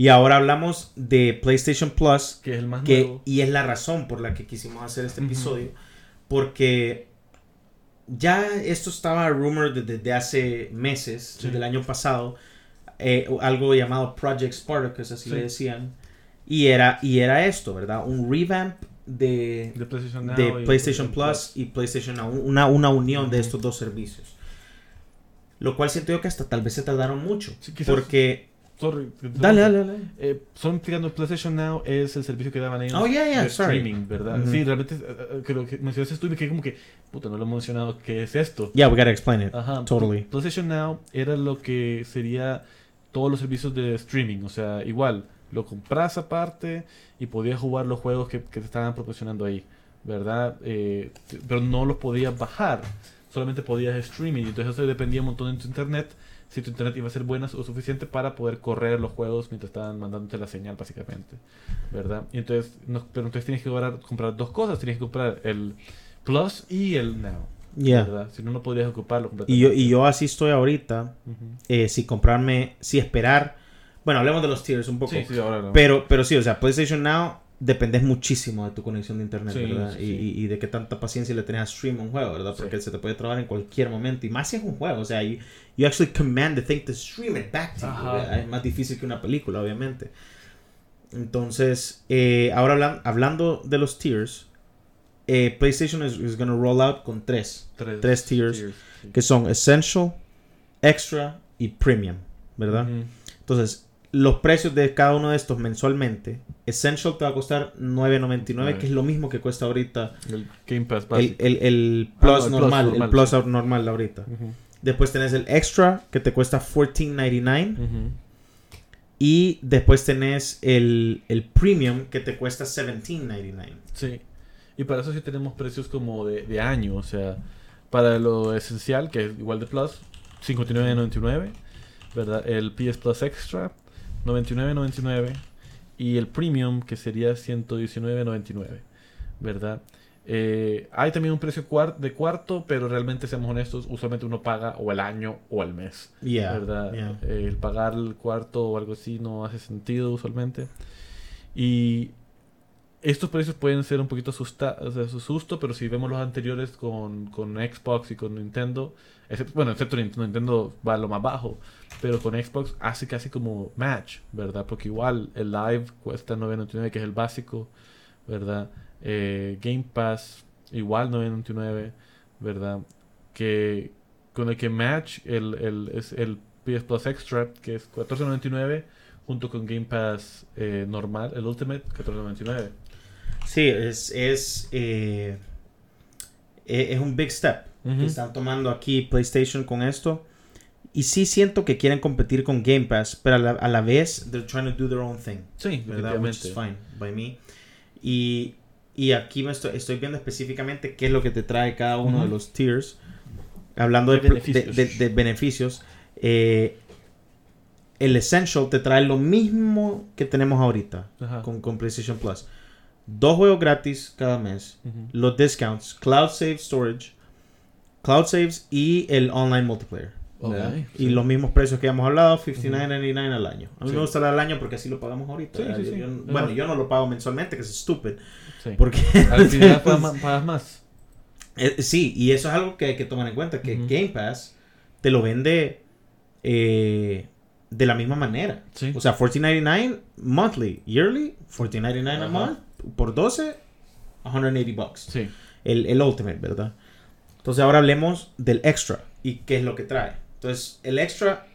Y ahora hablamos de PlayStation Plus, que es el más que nuevo. y es la razón por la que quisimos hacer este episodio, porque ya esto estaba rumor desde hace meses, Sí. desde el año pasado, eh, algo llamado Project Spartacus, así Sí. le decían, y era, y era esto, ¿verdad? Un revamp de, De PlayStation de Plus y PlayStation Now, una, una unión de estos dos servicios. Lo cual siento yo que hasta tal vez se tardaron mucho. Sí, quizás- porque... Sorry. Dale, dale, dale. Eh, solo explicando, PlayStation Now es el servicio que daban ellos Oh, yeah, yeah, de streaming, ¿verdad? Sí, realmente eh, eh, creo que mencionaste tú y me quedé como que, puta, no lo he mencionado, ¿qué es esto? Yeah, we gotta explain it. Ajá. Totally. PlayStation Now era lo que sería todos los servicios de streaming, o sea, igual, lo compras aparte y podías jugar los juegos que, que te estaban proporcionando ahí, ¿verdad? Eh, pero no los podías bajar, solamente podías streaming, entonces eso dependía un montón de tu internet, si tu internet iba a ser buena o suficiente para poder correr los juegos mientras estaban mandándote la señal, básicamente, ¿verdad? Y entonces, no- pero entonces tienes que comprar, comprar dos cosas, tienes que comprar el Plus y el Now, Yeah. ¿verdad? Si no, no podías ocuparlo Y yo, y yo así estoy ahorita. Eh, si comprarme, si esperar. Bueno, hablemos de los tiers un poco. Sí, sí, ahora no. Pero, pero sí, o sea, PlayStation Now dependes muchísimo de tu conexión de internet, Sí, ¿verdad? sí, Y, sí. y- y de qué tanta paciencia le tenés a stream un juego, ¿verdad? Porque se te puede trabar en cualquier momento. Y más si es un juego, o sea, you, you actually command the thing to stream it back to you. Es más difícil que una película, obviamente. Entonces, eh, ahora hablan- hablando de los tiers, eh, PlayStation is, is gonna roll out con tres tres, tres tiers, que son Essential, Extra y Premium, ¿verdad? Entonces, los precios de cada uno de estos mensualmente, Essential te va a costar 9.99, Nueve. que es lo mismo que cuesta ahorita El Game Pass el, Ah, no, el Plus normal, el Plus sí. normal de ahorita. Después tenés el Extra, que te cuesta 14.99. ujú. Y después tenés el, el Premium, que te cuesta 17.99. Sí. Y para eso sí tenemos precios como de, de año. O sea, para lo esencial, que es igual de Plus, 59.99. ¿Verdad? El PS Plus Extra, 99.99. Y el Premium, que sería 119.99. ¿Verdad? Eh, hay también un precio de cuarto, pero realmente, seamos honestos, usualmente uno paga o el año o el mes. Yeah, ¿verdad? yeah. Eh, el pagar el cuarto o algo así no hace sentido usualmente. Y estos precios pueden ser un poquito asusta o pero si vemos los anteriores con, con Xbox y con Nintendo, bueno, excepto Nintendo, Nintendo va a lo más bajo, pero con Xbox hace casi como match, ¿verdad? Porque igual el Live cuesta 9.99, que es el básico, ¿verdad? Eh, Game Pass igual 9.99, ¿verdad? Que con el que match el, el, es el PS Plus Extra, que es 14.99, junto con Game Pass eh, normal, el Ultimate, 14.99. Sí, es, es, eh, e- es un big step Ujú. que están tomando aquí PlayStation con esto. Y sí siento que quieren competir con Game Pass, pero a la, a la vez, they're trying to do their own thing. Sí, ¿verdad? Which is fine by me. Y, y aquí me estoy, estoy viendo específicamente qué es lo que te trae cada uno Ujú. de los tiers. Hablando de, De beneficios. de- de- de beneficios. eh, el Essential te trae lo mismo que tenemos ahorita Ajá. con, con PlayStation Plus. Dos juegos gratis cada mes. Los discounts, Cloud Save Storage, Cloud Saves y el online multiplayer. Y sí. los mismos precios que hemos hablado, 59.99 al año. A mí Sí. me gusta dar al año porque así lo pagamos ahorita. Bueno, yo no lo pago mensualmente, que es estúpido. Sí. Porque Al final pagas más. Eh, sí, y eso es algo que hay que tomar en cuenta, que. Game Pass te lo vende eh, de la misma manera. O sea, $14.99 monthly, yearly, $14.99 a month, por 12, 180 bucks. Sí. El, el Ultimate, ¿verdad? Entonces ahora hablemos del Extra y qué es lo que trae. Entonces, el Extra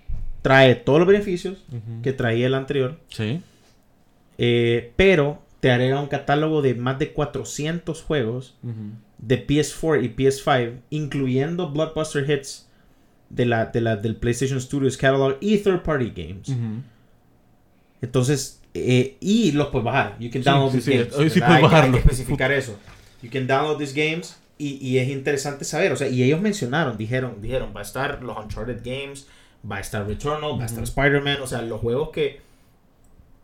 trae todos los beneficios que traía el anterior, Sí. eh, pero te agrega un catálogo de más de 400 juegos de PS4 y PS5, incluyendo blockbuster hits de la, de la, del PlayStation Studios Catalog y third party games. Entonces, eh, y los puedes bajar. You can Sí, download sí, these sí, games. sí puedes que- hay bajarlo. que especificar eso. You can download these games y, y es interesante saber. O sea, y ellos mencionaron, dijeron, dijeron, va a estar los Uncharted Games, va a estar Returnal, va a estar. Spider-Man. O sea, los juegos que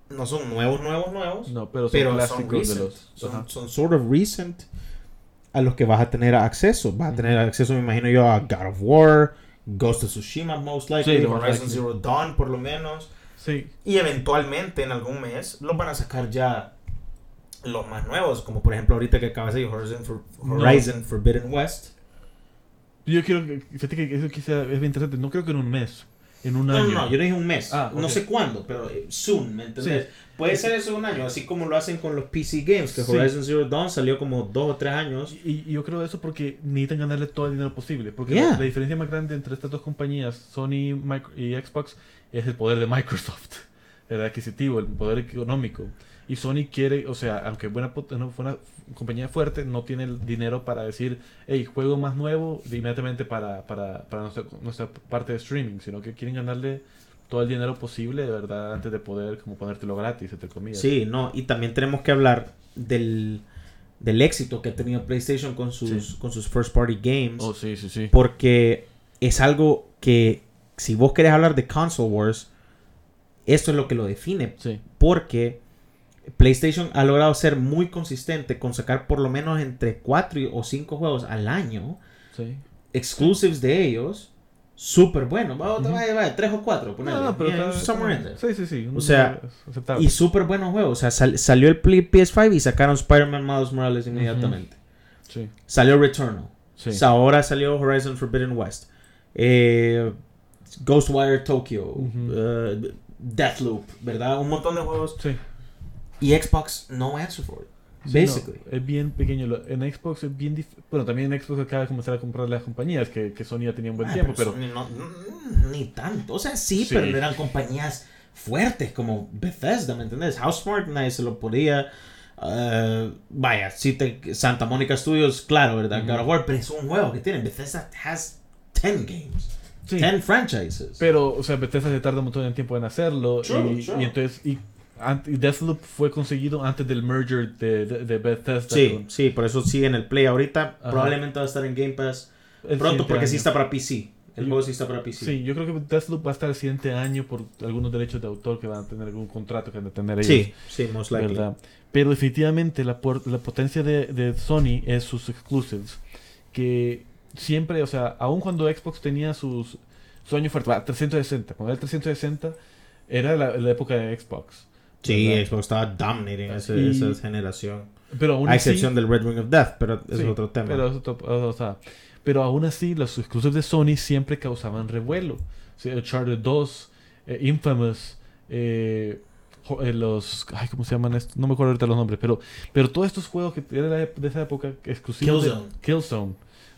no son nuevos, nuevos, nuevos. No, pero son pero son clásicos de recent. los. Son, Ajá. son sort of recent a los que vas a tener acceso. Vas a tener acceso, me imagino yo, a God of War, Ghost of Tsushima, most likely, Sí, Horizon. Zero Dawn, por lo menos. Sí. Y eventualmente, en algún mes, los van a sacar ya los más nuevos. Como por ejemplo, ahorita que acaba de salir Horizon, For- No. Horizon Forbidden West. Yo quiero que. Fíjate que eso quizá es bien interesante. No creo que en un mes. En un No, año. no, no, yo no dije un mes. Ah, No ok. sé cuándo, pero eh, soon, ¿me entendés? Puede ser eso un año, así como lo hacen con los PC Games, que Sí. Horizon Zero Dawn salió como dos o tres años. Y, y yo creo eso porque necesitan ganarle todo el dinero posible. Porque Yeah. la, la diferencia más grande entre estas dos compañías, Sony y Xbox, es el poder de Microsoft. El adquisitivo, el poder económico. Y Sony quiere, o sea, aunque buena, no, fue una compañía fuerte, no tiene el dinero para decir, hey, juego más nuevo de inmediatamente para, para, para nuestra, nuestra parte de streaming, sino que quieren ganarle todo el dinero posible, de verdad, antes de poder como ponértelo gratis, entre comillas. Sí, no, y también tenemos que hablar del, del éxito que ha tenido PlayStation con sus, Sí. con sus first party games. Oh, sí, sí, sí. Porque es algo que, si vos querés hablar de console wars, esto es lo que lo define. Sí. Porque PlayStation ha logrado ser muy consistente con sacar por lo menos entre 4 o 5 juegos al año, Sí. exclusives de ellos, súper buenos. Va, Ujú. vaya, vaya, 3 o 4, ponele. No, no, pero Yeah, está-. Sí, sí, sí. O sea, aceptable. Y súper buenos juegos. O sea, sal- salió el Play- PS5 y sacaron Spider-Man Miles Morales inmediatamente. Sí, Salió Returnal. sí. O sea, ahora salió Horizon Forbidden West. Eh, Ghostwire Tokyo. Eh, Deathloop, ¿verdad? Un montón de juegos. sí. Y Xbox no answer for it. Sí, Basically. no, es bien pequeño. En Xbox es bien dif- Bueno, también en Xbox acaba de comenzar a comprar las compañías que, que Sony ya tenía un buen Ah, tiempo, pero... Sony no- mm, ni tanto. O sea, sí, Sí. pero eran compañías fuertes como Bethesda, ¿me entiendes? Housemarque nadie se lo podía. eh, vaya, sí te, Santa Mónica Studios, claro, ¿verdad? Ujú. God of War, pero es un juego que tiene. Bethesda has 10 games, Sí. 10 franchises. Pero, o sea, Bethesda se tarda un montón de tiempo en hacerlo. True, y, true. y entonces... Y Deathloop fue conseguido antes del merger de, de, de Bethesda. Sí, con- sí, por eso sigue en el Play ahorita. Ajá. Probablemente va a estar en Game Pass el pronto porque sí año. está para PC. El Yo- juego sí está para PC. Sí, yo creo que Deathloop va a estar el siguiente año por algunos derechos de autor que van a tener algún contrato que van a tener ellos. sí, sí, most likely. ¿verdad? Pero definitivamente la, por- la potencia de, de Sony es sus exclusives. Que siempre, o sea, aun cuando Xbox tenía sus su año fuerte, va, 360, cuando era el 360 era la, la época de Xbox. Sí, ¿verdad? Xbox estaba dominating ese- Y- esa generación. Pero aún A así, excepción del Red Ring of Death, pero es Sí, otro tema. Pero, es otro- o sea, pero aún así, los exclusivos de Sony siempre causaban revuelo. O sea, Uncharted 2, eh, Infamous, eh, eh, los. Ay, ¿Cómo se llaman estos? No me acuerdo ahorita los nombres, pero, pero todos estos juegos que eran de esa época exclusivos Killzone. de Killzone,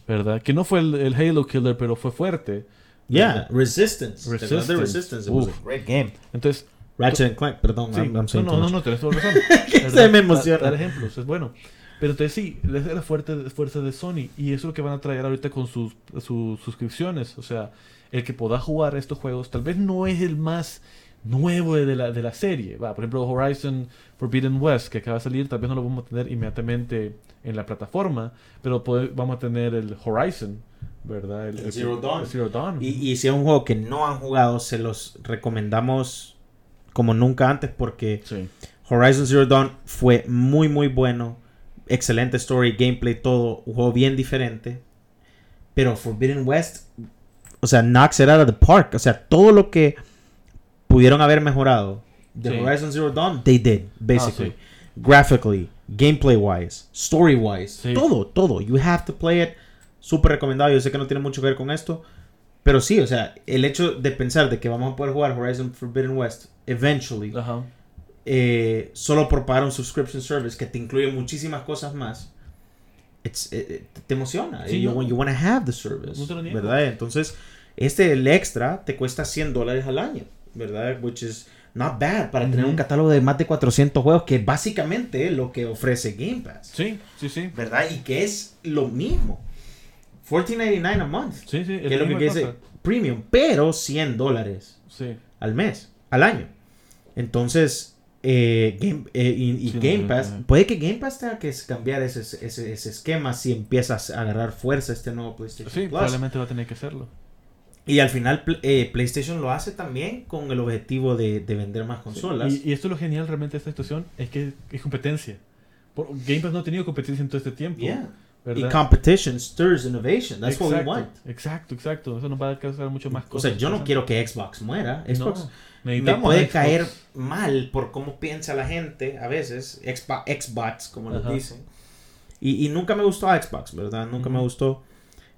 ¿verdad? Que no fue el, el Halo Killer, pero fue fuerte. yeah, Resistance. ¿Te acuerdas de Resistance. Resistance? It was a great game. Entonces, Ratchet and Clank, perdón, Sí, I'm, I'm no, no, no, much. no, tenés toda la razón. Se me emociona. Dar ejemplos, es bueno. Pero entonces sí, es la fuerte, fuerza de Sony. Y eso es lo que van a traer ahorita con sus, sus suscripciones. O sea, el que pueda jugar estos juegos, tal vez no es el más nuevo de la, de la serie. Va, por ejemplo, Horizon Forbidden West, que acaba de salir, tal vez no lo vamos a tener inmediatamente en la plataforma, pero pode- vamos a tener el Horizon, ¿verdad? El Zero Dawn. el Zero Dawn. Y, y si es un juego que no han jugado, se los recomendamos como nunca antes porque sí. Horizon Zero Dawn fue muy muy bueno, excelente story, gameplay, todo, un juego bien diferente. Pero Forbidden West, o sea, knocks it out of the park, o sea, todo lo que pudieron haber mejorado de Sí. Horizon Zero Dawn, they did, basically. sí. Graphically, gameplay wise, story wise, Sí. todo, todo. You have to play it. Súper recomendado. Yo sé que no tiene mucho que ver con esto, Pero sí, o sea, el hecho de pensar de que vamos a poder jugar Horizon Forbidden West eventually, Ajá. eh, solo por pagar un subscription service que te incluye muchísimas cosas más, it's- eh, eh, te emociona. Sí, you, no. you want to have the service, No. ¿verdad? Entonces, este, el extra, te cuesta 100 dólares al año, ¿verdad? Which is not bad para tener Ujú. un catálogo de más de 400 juegos, que es básicamente lo que ofrece Game Pass, Sí, sí, sí. ¿verdad? Y que es lo mismo. $14.99 a month, Sí, sí. que es lo que dice premium, pero 100 dólares Sí. al mes, al año. Entonces, eh, Game, eh, y, y Sí, Game Pass, puede que Game Pass tenga que cambiar ese, ese, ese esquema si empiezas a agarrar fuerza este nuevo PlayStation Sí, Plus. probablemente va a tener que hacerlo. Y al final eh, PlayStation lo hace también con el objetivo de, de vender más consolas. Y, y esto es lo genial realmente de esta situación, es que es competencia. Por- Game Pass no ha tenido competencia en todo este tiempo. Yeah. Y competition stirs innovation. That's what we want. exacto, exacto. Eso nos va a causar mucho más O cosas. sea, yo no quiero que Xbox muera. No, Xbox me necesitamos puede caer mal por cómo piensa la gente a veces, Xbox, Xbox como Ajá. dicen. Y, y nunca me gustó Xbox, ¿verdad? Nunca me gustó.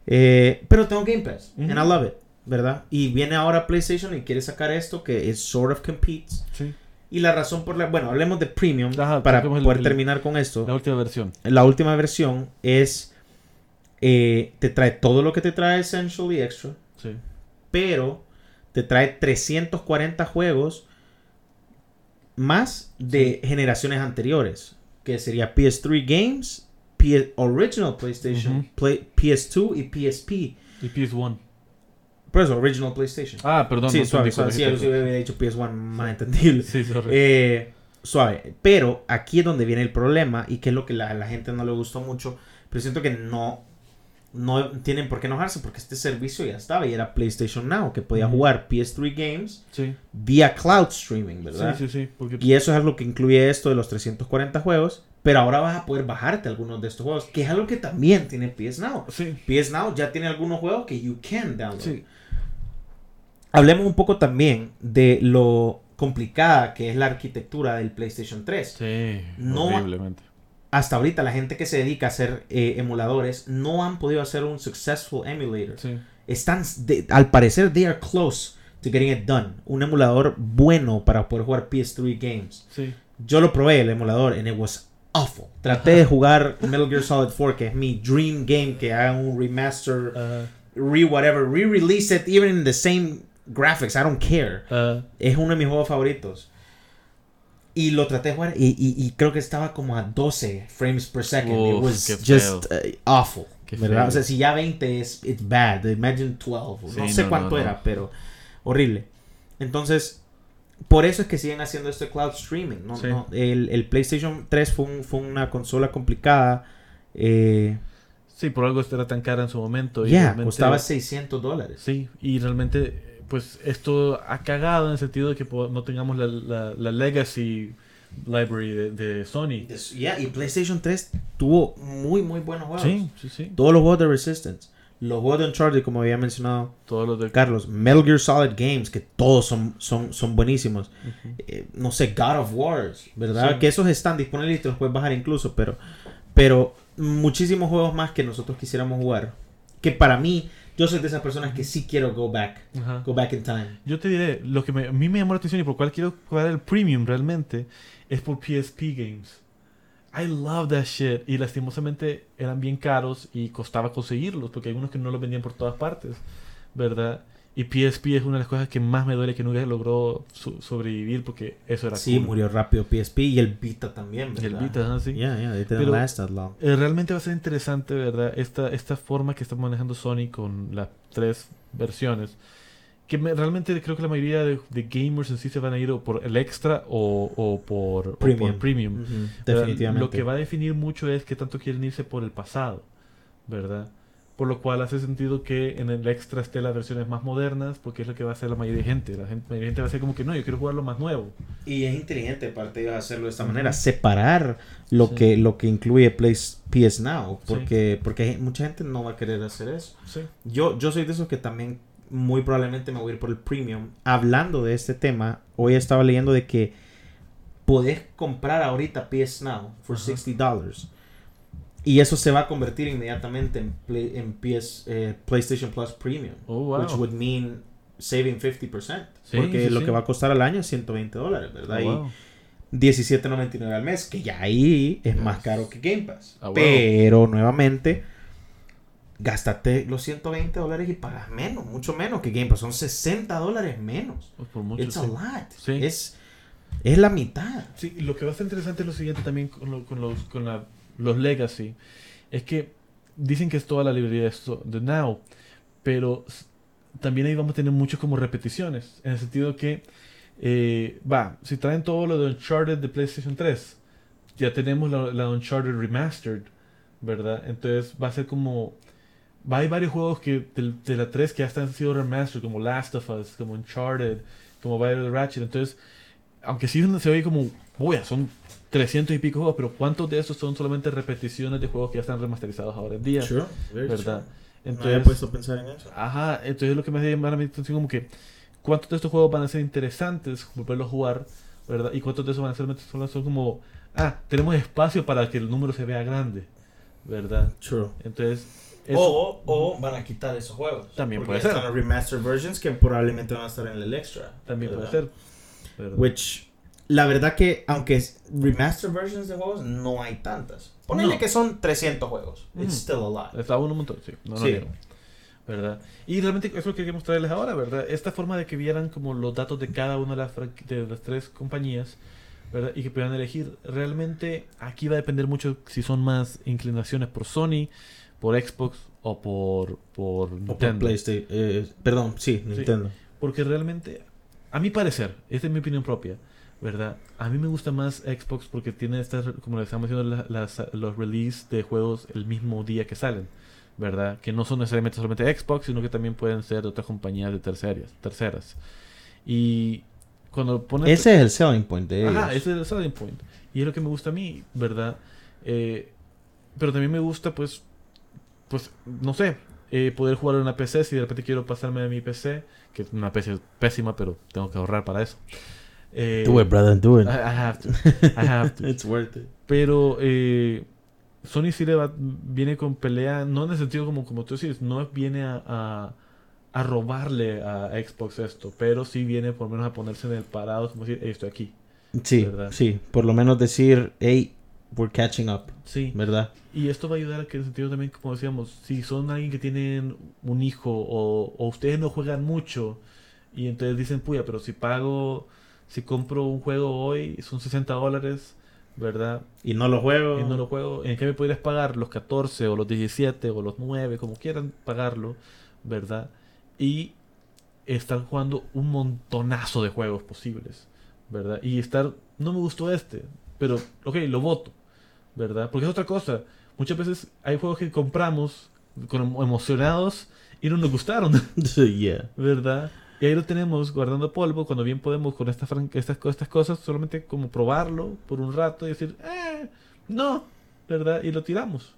Eh, pero tengo Game Pass, Ujú. and I love it, ¿verdad? Y viene ahora PlayStation y quiere sacar esto que es sort of competes. Sí, Y la razón por la... Bueno, hablemos de Premium Ajá, para poder el- terminar con esto. la última versión. La última versión es... eh, te trae todo lo que te trae Essential y Extra Sí. pero te trae 340 juegos más de generaciones anteriores, que sería PS3 Games, P- Original PlayStation. Play- PS2 y PSP. Y PS1. Por eso, Original PlayStation. Ah, perdón. sí, no suave, suave. Sí, yo hubiera dicho PS1 más entendible. Sí, sorry. Eh, suave. Pero aquí es donde viene el problema y que es lo que la, la gente no le gustó mucho. Pero siento que no, no tienen por qué enojarse porque este servicio ya estaba y era PlayStation Now, que podía jugar PS3 Games sí. vía cloud streaming, ¿verdad? sí, sí, sí. Porque Y eso es algo que incluye esto de los 340 juegos. Pero ahora vas a poder bajarte algunos de estos juegos, que es algo que también tiene PS Now. Sí, PS Now ya tiene algunos juegos que you can download. sí. Hablemos un poco también de lo complicada que es la arquitectura del PlayStation 3. Sí. No- Horriblemente. Hasta ahorita la gente que se dedica a hacer eh, emuladores no han podido hacer un successful emulator. Sí. Están, de- al parecer, they are close to getting it done. Un emulador bueno para poder jugar PS3 games. Sí. Yo lo probé el emulador and it was awful. Traté de jugar Metal Gear Solid 4, que es mi dream game, que haga un remaster, Ah, re whatever, re-release it even in the same graphics, I don't care. Es uno de mis juegos favoritos. Y lo traté de jugar y, y- y creo que estaba como a 12 frames per second. It was just uh, awful. O sea, si ya 20 es it's bad, imagine 12. no sé no, cuánto no, no. era, pero horrible. Entonces, por eso es que siguen haciendo este cloud streaming. ¿no? Sí. No, el, el PlayStation 3 fue, un- fue una consola complicada. Eh, Sí, por algo era tan cara en su momento. ya, costaba 600 dólares. Sí, y realmente, pues esto ha cagado en el sentido de que no tengamos la, la, la legacy library de, de Sony. Y PlayStation 3 tuvo muy, muy buenos juegos. Sí, sí, sí. Todos los juegos de Resistance. Los juegos de Uncharted, como había mencionado Todos los de... Carlos. Metal Gear Solid Games, que todos son, son, son buenísimos. Eh, no sé, God of Wars, ¿verdad? Sí. Que esos están disponibles y te los puedes bajar incluso, pero, pero muchísimos juegos más que nosotros quisiéramos jugar. Que para mí, yo soy de esas personas que sí quiero go back, Ajá. go back in time. Yo te diré, lo que me- a mí me llamó la atención y por cual quiero jugar el premium realmente es por PSP Games. I love that shit. Y lastimosamente eran bien caros y costaba conseguirlos porque hay unos que no los vendían por todas partes, ¿verdad? Y PSP es una de las cosas que más me duele que nunca logró so- sobrevivir porque eso era Sí, cool. murió rápido PSP y el Vita también, Y el ¿verdad? Vita, ¿no? Sí. Yeah, yeah, they didn't Pero- last that long. Eh, realmente va a ser interesante, ¿verdad? Esta, esta forma que está manejando Sony con las tres versiones. Que me- realmente creo que la mayoría de, de gamers en sí se van a ir o por el extra o, o por o Premium. por premium. Ujú, ¿verdad? Definitivamente. Lo que va a definir mucho es qué tanto quieren irse por el pasado, ¿verdad? Por lo cual hace sentido que en el extra esté las versiones más modernas, porque es lo que va a hacer la mayoría de gente. La gente, la mayoría de gente va a ser como que no, yo quiero jugar lo más nuevo. Y es inteligente parte de hacerlo de esta manera, separar lo Sí. que lo que incluye Place, PS Now, Sí. porque porque mucha gente no va a querer hacer eso. Sí. Yo yo soy de esos que también muy probablemente me voy a ir por el premium. Hablando de este tema, hoy estaba leyendo de que podés comprar ahorita PS Now Ajá. 60 dollars. Y eso se va a convertir inmediatamente en, Play- en PS, eh, PlayStation Plus Premium. Oh, wow. Which would mean saving 50%. Sí, porque sí, lo sí. que va a costar al año es 120 dólares, ¿verdad? Y wow. 17.99 al mes, que ya ahí es más caro que Game Pass. Ah, wow. Pero nuevamente, gástate los 120 dólares y pagas menos, mucho menos que Game Pass. Son 60 dólares menos. Pues por mucho, It's a lot. Sí. Es, es la mitad. Sí, lo que va a ser interesante es lo siguiente también con, lo- con los, con la- los Legacy. Es que dicen que es toda la librería de, Now, pero también ahí vamos a tener muchas como repeticiones. En el sentido que, eh, va, si traen todo lo de Uncharted de PlayStation 3, ya tenemos la, Uncharted Remastered, ¿verdad? Entonces va a ser como... Va, hay varios juegos que de, la 3 que ya están sido remastered, como Last of Us, como Uncharted, como Battle Ratchet. Entonces, aunque sí se ve como, uy, son 300 y pico juegos, pero ¿cuántos de esos son solamente repeticiones de juegos que ya están remasterizados ahora en día? ¿Verdad? Entonces, Entonces, pensar en eso. ajá, entonces lo que me llama la atención como que cuántos de estos juegos van a ser interesantes volverlos a jugar, ¿verdad? Y cuántos de esos van a ser solo son como, ah, tenemos espacio para que el número se vea grande, ¿verdad? True. Entonces, eso- O, o van a quitar esos juegos. También puede están ser. los remastered versions que probablemente van a estar en el extra. también puede ¿verdad? ser. ¿verdad? Which, la verdad que, aunque es remastered versions de juegos, no hay tantas. Ponele No. que son 300 juegos. It's still a lot. Está un montón, sí. No, Sí. ¿Verdad? Y realmente eso es lo que queríamos traerles ahora, ¿verdad? Esta forma de que vieran como los datos de cada una de las, de las tres compañías, ¿verdad? Y que puedan elegir. Realmente aquí va a depender mucho si son más inclinaciones por Sony, por Xbox o por, por O por Nintendo. PlayStation. eh, perdón, sí, Nintendo. Porque realmente, a mi parecer, esta es mi opinión propia, ¿verdad? A mí me gusta más Xbox porque tiene estas, como le estamos diciendo, la- las- los release de juegos el mismo día que salen, ¿verdad? Que no son necesariamente solamente Xbox, sino que también pueden ser de otras compañías de terceras. terceras. Y cuando pones... Ese es el selling point de ellos. Ajá, ese es el selling point. Y es lo que me gusta a mí, ¿verdad? Eh, pero también me gusta, pues, pues, no sé, eh, poder jugar en una PC si de repente quiero pasarme a mi PC, que es una PC pésima, pero tengo que ahorrar para eso. Eh, Do it, brother, do it. I, have to. I have to. It's worth it. Pero eh, Sony sí le va- viene con pelea, no en el sentido como, como tú dices, no viene a, a, a robarle a Xbox esto, pero sí viene por lo menos a ponerse en el parado, como decir, "Hey, estoy aquí. Sí, ¿Verdad? sí. Por lo menos decir, hey, we're catching up, Sí. ¿verdad? Y esto va a ayudar a que en el sentido también, como decíamos, si son alguien que tienen un hijo o, o ustedes no juegan mucho y entonces dicen, puya, pero si pago, si compro un juego hoy, son 60 dólares, ¿verdad? Y no lo juego. Y no lo juego, ¿en qué me podrías pagar? Los 14 o los 17 o los 9, como quieran pagarlo, ¿verdad? Y están jugando un montonazo de juegos posibles, ¿verdad? Y estar, no me gustó este, pero, ok, lo voto, ¿verdad? Porque es otra cosa. Muchas veces hay juegos que compramos con emo- emocionados y no nos gustaron, yeah. ¿verdad? Y ahí lo tenemos guardando polvo cuando bien podemos con estas, co- estas cosas solamente como probarlo por un rato y decir, eh, no, ¿verdad? Y lo tiramos,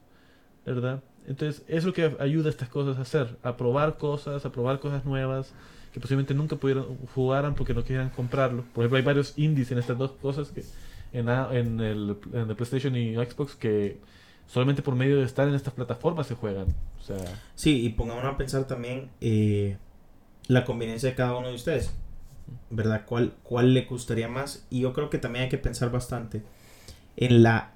¿verdad? Entonces, es lo que ayuda a estas cosas a hacer, a probar cosas, a probar cosas nuevas que posiblemente nunca pudieran jugaran porque no querían comprarlo. Por ejemplo, hay varios indies en estas dos cosas que en, en, el, en PlayStation y Xbox que solamente por medio de estar en estas plataformas se juegan. Sí, y pongamos a pensar también eh, la conveniencia de cada uno de ustedes. ¿Verdad? ¿Cuál, ¿Cuál le gustaría más? Y yo creo que también hay que pensar bastante en la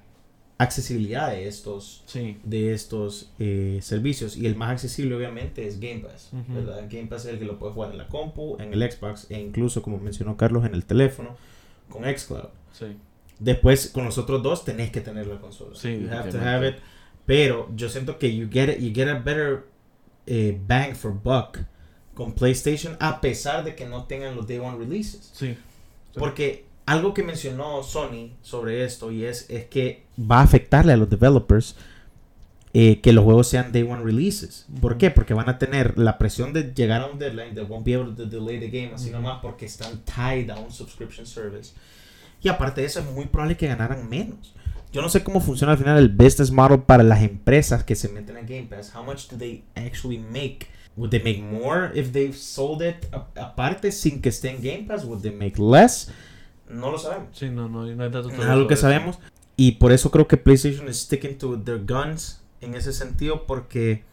accesibilidad de estos, sí. de estos eh, servicios. Y el más accesible, obviamente, es Game Pass. ¿verdad? Game Pass es el que lo puede jugar en la compu, en el Xbox e incluso, como mencionó Carlos, en el teléfono con Xcloud. Sí. Después, con los otros dos, tenés que tener la consola. Sí, you have to have it. Pero yo siento que you get, you get a better eh, bang for buck con PlayStation a pesar de que no tengan los Day One releases. Sí. Porque algo que mencionó Sony sobre esto y es, es que va a afectarle a los developers eh, que los juegos sean Day One releases. ¿Por qué? Porque van a tener la presión de llegar a un deadline, they won't be able to delay the game así nomás porque están tied a un subscription service. Y aparte de eso, es muy probable que ganaran menos. Yo no sé cómo funciona al final el business model para las empresas que se meten en Game Pass. How much do they actually make? Would they make more if they've sold it aparte sin que esté en Game Pass? Would they make less? No lo sabemos. Sí, no, no, no hay datos Es todavía algo que sabemos. y por eso creo que PlayStation is sticking to their guns en ese sentido porque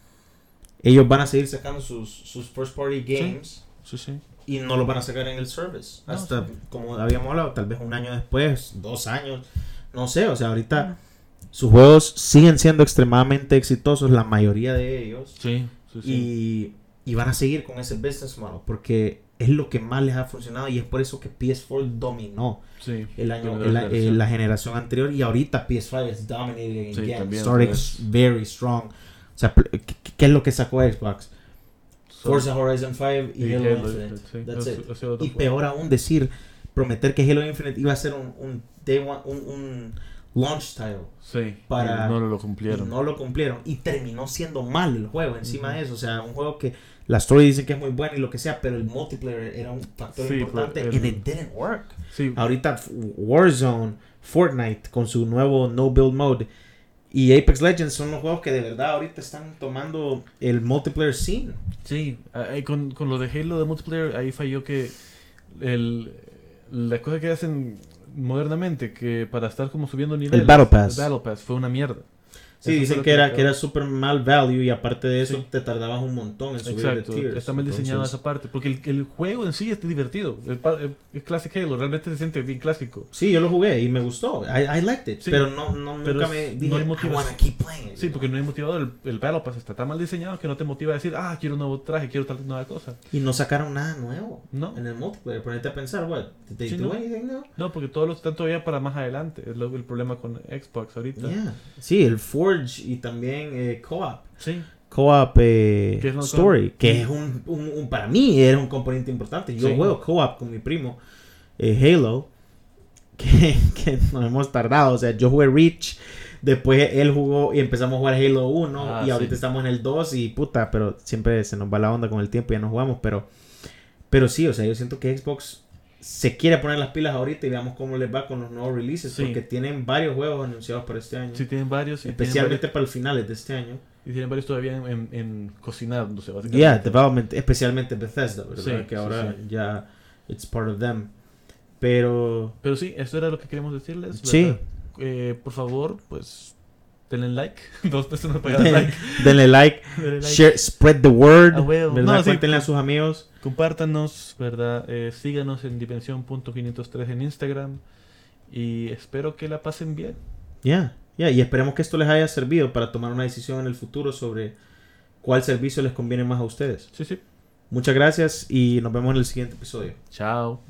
ellos van a seguir sacando sus, sus first party games Sí, sí. y no los van a sacar en el service. No, Hasta, sí. como habíamos hablado, tal vez un año después, dos años, no sé, o sea, ahorita sus juegos siguen siendo extremadamente exitosos, la mayoría de ellos, Sí, sí, sí. y, y van a seguir con ese business model porque es lo que más les ha funcionado y es por eso que PS4 dominó sí. el año, Primera el- generación. la generación anterior y ahorita PS5 es dominating again, starting pues. very strong. O sea, ¿qué, qué es lo que sacó Xbox? So- Forza Horizon 5 y, y Halo, Halo Infinite. That's it. Y peor aún decir, prometer que Halo Infinite iba a ser un, un, day one- un, un launch title. Sí, para- no lo Y cumplieron. no lo cumplieron. Y terminó siendo mal el juego encima Ujú. de eso. O sea, un juego que la story dice que es muy buena y lo que sea, pero el multiplayer era un factor Sí, importante. pero el- And it didn't work. Sí, Ahorita Warzone, Fortnite con su nuevo no build mode y Apex Legends son los juegos que de verdad ahorita están tomando el multiplayer scene. sí. con, con lo de Halo de multiplayer, ahí falló que el, las cosas que hacen modernamente, que para estar como subiendo niveles, Battle Pass. el Battle Pass fue una mierda. Sí, Eso dicen que era, que era super mal value y aparte de eso Sí. te tardabas un montón en subir Exacto, de tiers. está mal diseñada esa parte, porque el, el juego en sí es divertido, el, el- es Classic Halo, realmente se siente bien clásico. Sí, yo lo jugué y me gustó. I, I liked it. Sí. pero no, no Pero nunca es- me no dije, hay I motivación". wanna keep playing. it", Sí, porque no hay motivador, el, el Battle Pass está tan mal diseñado que no te motiva a decir, ah, quiero un nuevo traje, quiero tal nueva cosa. Y no sacaron nada nuevo No. en el multiplayer. Ponete a pensar, what, did they Sí, do no. anything now? No, porque todos los están todavía para más adelante, es lo- el problema con Xbox ahorita. Yeah. Sí, el Forge y también eh, Co-op. Sí, Co-op eh, ¿Qué es lo Story, co-op? que es un, un- un- para mí era un componente importante. Yo Sí. juego Co-op con mi primo eh, Halo, que, que nos hemos tardado. O sea, yo jugué Reach, después él jugó y empezamos a jugar Halo 1 Ah, y ahorita sí. estamos en el 2 y puta, pero siempre se nos va la onda con el tiempo y ya no jugamos. Pero, pero sí, o sea, yo siento que Xbox se quiere poner las pilas ahorita y veamos cómo les va con los nuevos releases, Sí. porque tienen varios juegos anunciados para este año. sí tienen varios. Especialmente para el finales de este año. Tienen varios, y tienen varios todavía en, en, en cocinándose, básicamente. Yeah, development, especialmente Bethesda, ¿verdad? Sí, que sí, ahora sí. ya it's part of them. Pero Pero sí, eso era lo que queríamos decirles. Sí. ¿verdad? Eh, por favor, pues, denle like. Dos pesos no pagan like. denle like, Denle like. share, spread the word, Ah, huevo. ¿verdad? No, sí. Cuéntenle a sus amigos. Compártanos, ¿verdad? Eh, síganos en dimensión.503 en Instagram. Y espero que la pasen bien. Yeah, yeah, y esperemos que esto les haya servido para tomar una decisión en el futuro sobre cuál servicio les conviene más a ustedes. Sí, sí. Muchas gracias y nos vemos en el siguiente episodio. Chao.